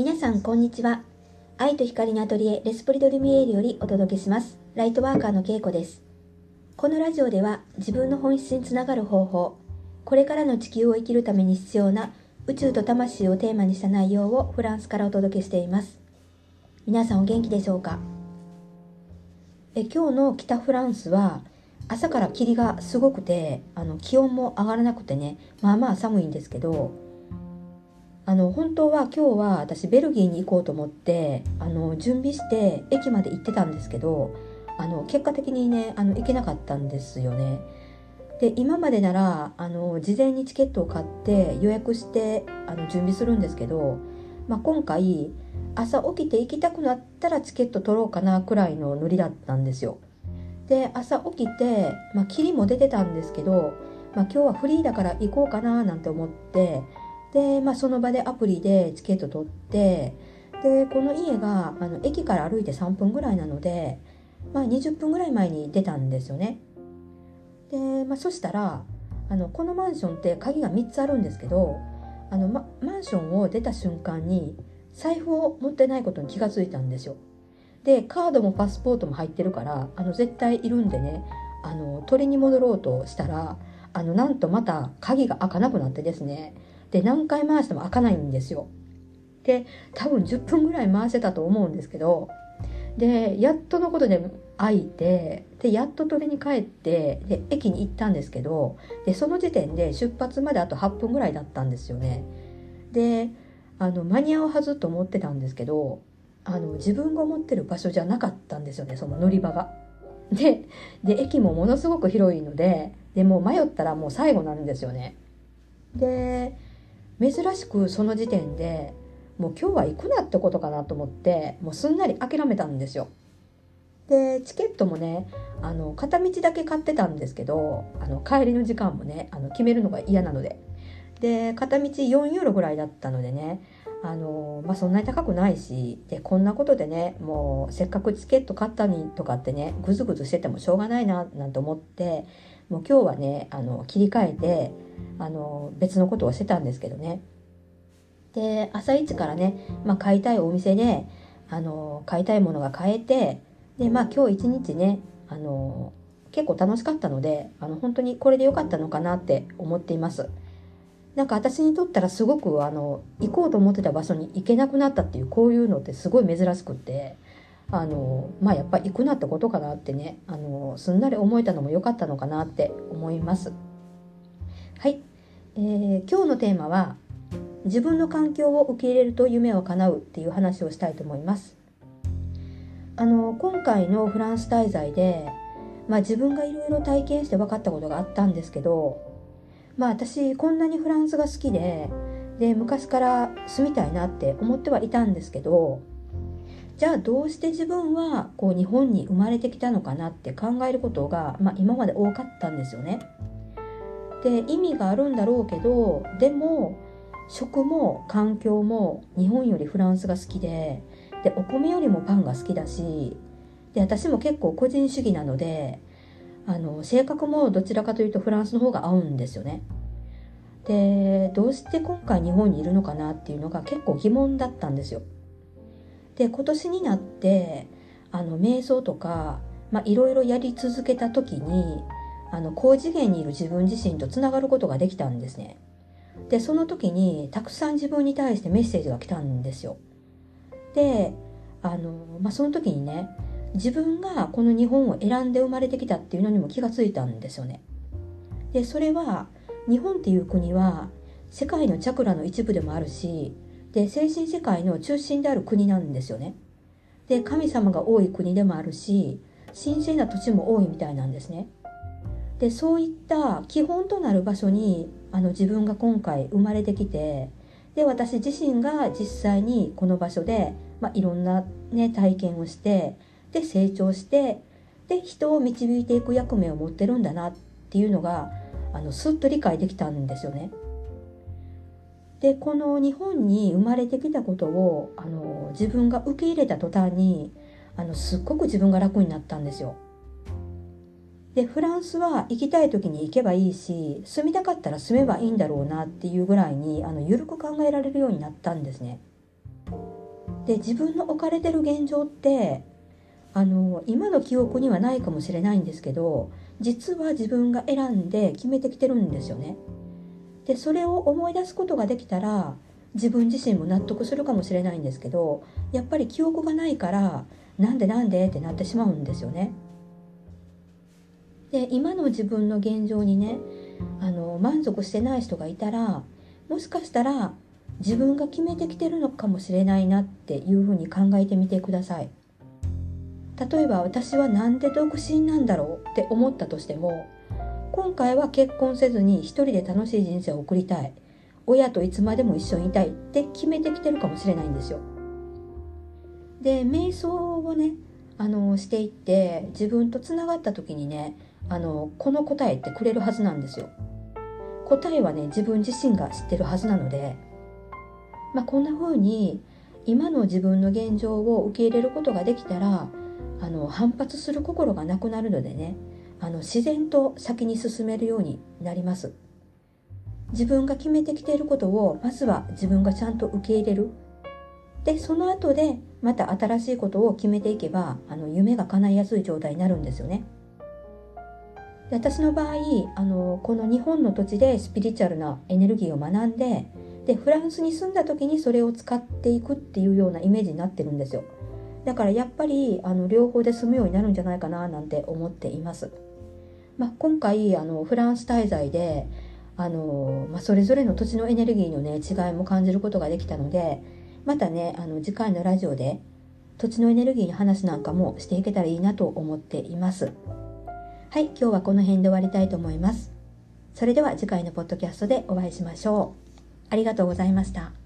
皆さんこんにちは。愛と光のアトリエレスポリドルミエールよりお届けします。ライトワーカーのけいこです。このラジオでは自分の本質につながる方法これからの地球を生きるために必要な宇宙と魂をテーマにした内容をフランスからお届けしています。皆さんお元気でしょうか？え今日の北フランスは朝から霧がすごくてあの気温も上がらなくてねまあまあ寒いんですけどあの本当は今日は私ベルギーに行こうと思ってあの準備して駅まで行ってたんですけどあの結果的にねあの行けなかったんですよね。で今までならあの事前にチケットを買って予約してあの準備するんですけど、まあ、今回朝起きて行きたくなったらチケット取ろうかなくらいのノリだったんですよ。で朝起きて、まあ、霧も出てたんですけど、まあ、今日はフリーだから行こうかななんて思ってで、まあ、その場でアプリでチケット取ってでこの家があの駅から歩いて3分ぐらいなので、まあ、20分ぐらい前に出たんですよね。で、まあ、そしたらあのこのマンションって鍵が3つあるんですけどあの、ま、マンションを出た瞬間に財布を持ってないことに気がついたんですよ。でカードもパスポートも入ってるからあの絶対いるんでねあの取りに戻ろうとしたらあのなんとまた鍵が開かなくなってですねで何回回しても開かないんですよ。で多分10分ぐらい回せたと思うんですけどでやっとのことで開いてでやっと取りに帰ってで駅に行ったんですけどでその時点で出発まであと8分ぐらいだったんですよね。であの間に合うはずと思ってたんですけどあの自分が思ってる場所じゃなかったんですよねその乗り場が。でで駅もものすごく広いのででもう迷ったらもう最後なんですよね。で珍しくその時点でもう今日は行くなってことかなと思ってもうすんなり諦めたんですよ。でチケットもねあの片道だけ買ってたんですけどあの帰りの時間もねあの決めるのが嫌なのでで片道4ユーロぐらいだったのでねあのまあ、そんなに高くないしでこんなことでねもうせっかくチケット買ったにとかってねぐずぐずしててもしょうがないななんて思ってもう今日はねあの切り替えてあの別のことをしてたんですけどねで朝一からね、まあ、買いたいお店であの買いたいものが買えてでまあ今日一日ねあの結構楽しかったのであの本当にこれで良かったのかなって思っています。なんか私にとったらすごくあの行こうと思ってた場所に行けなくなったっていうこういうのってすごい珍しくってあのまあやっぱ行くなってことかなってねあのすんなり思えたのも良かったのかなって思います。はい、えー、今日のテーマは自分の環境を受け入れると夢を叶うっていう話をしたいと思います。あの今回のフランス滞在で、まあ、自分がいろいろ体験して分かったことがあったんですけどまあ私こんなにフランスが好きでで昔から住みたいなって思ってはいたんですけどじゃあどうして自分はこう日本に生まれてきたのかなって考えることが、まあ、今まで多かったんですよね。で意味があるんだろうけどでも食も環境も日本よりフランスが好きででお米よりもパンが好きだしで私も結構個人主義なのであの性格もどちらかというとフランスの方が合うんですよね。でどうして今回日本にいるのかなっていうのが結構疑問だったんですよ。で今年になってあの瞑想とかいろいろやり続けた時にあの高次元にいる自分自身とつながることができたんですね。でその時にたくさん自分に対してメッセージが来たんですよ。であの、まあ、その時にね自分がこの日本を選んで生まれてきたっていうのにも気がついたんですよね。でそれは日本っていう国は世界のチャクラの一部でもあるしで精神世界の中心である国なんですよね。で神様が多い国でもあるし神聖な土地も多いみたいなんですね。でそういった基本となる場所にあの自分が今回生まれてきてで私自身が実際にこの場所で、まあ、いろんな、ね、体験をしてで成長してで人を導いていく役目を持ってるんだなっていうのがあのすっと理解できたんですよね。でこの日本に生まれてきたことをあの自分が受け入れた途端にあのすっごく自分が楽になったんですよ。でフランスは行きたい時に行けばいいし住みたかったら住めばいいんだろうなっていうぐらいにあの緩く考えられるようになったんですね。で自分の置かれてる現状ってあの今の記憶にはないかもしれないんですけど実は自分が選んで決めてきてるんですよね。でそれを思い出すことができたら自分自身も納得するかもしれないんですけどやっぱり記憶がないからなんでなんでってなってしまうんですよね。で今の自分の現状にねあの満足してない人がいたらもしかしたら自分が決めてきてるのかもしれないなっていうふうに考えてみてください。例えば私は何で独身なんだろうって思ったとしても今回は結婚せずに一人で楽しい人生を送りたい親といつまでも一緒にいたいって決めてきてるかもしれないんですよ。で瞑想をねあのしていって自分とつながった時にねあのこの答えってくれるはずなんですよ。答えはね自分自身が知ってるはずなので、まあ、こんな風に今の自分の現状を受け入れることができたらあの反発する心がなくなるのでねあの自然と先に進めるようになります。自分が決めてきていることをまずは自分がちゃんと受け入れる。でその後でまた新しいことを決めていけばあの夢が叶いやすい状態になるんですよね。で私の場合あのこの日本の土地でスピリチュアルなエネルギーを学んででフランスに住んだ時にそれを使っていくっていうようなイメージになってるんですよ。だからやっぱりあの両方で住むようになるんじゃないかななんて思っています、まあ、今回あのフランス滞在であの、まあ、それぞれの土地のエネルギーのね違いも感じることができたのでまたねあの次回のラジオで土地のエネルギーの話なんかもしていけたらいいなと思っています。はい今日はこの辺で終わりたいと思います。それでは次回のポッドキャストでお会いしましょう。ありがとうございました。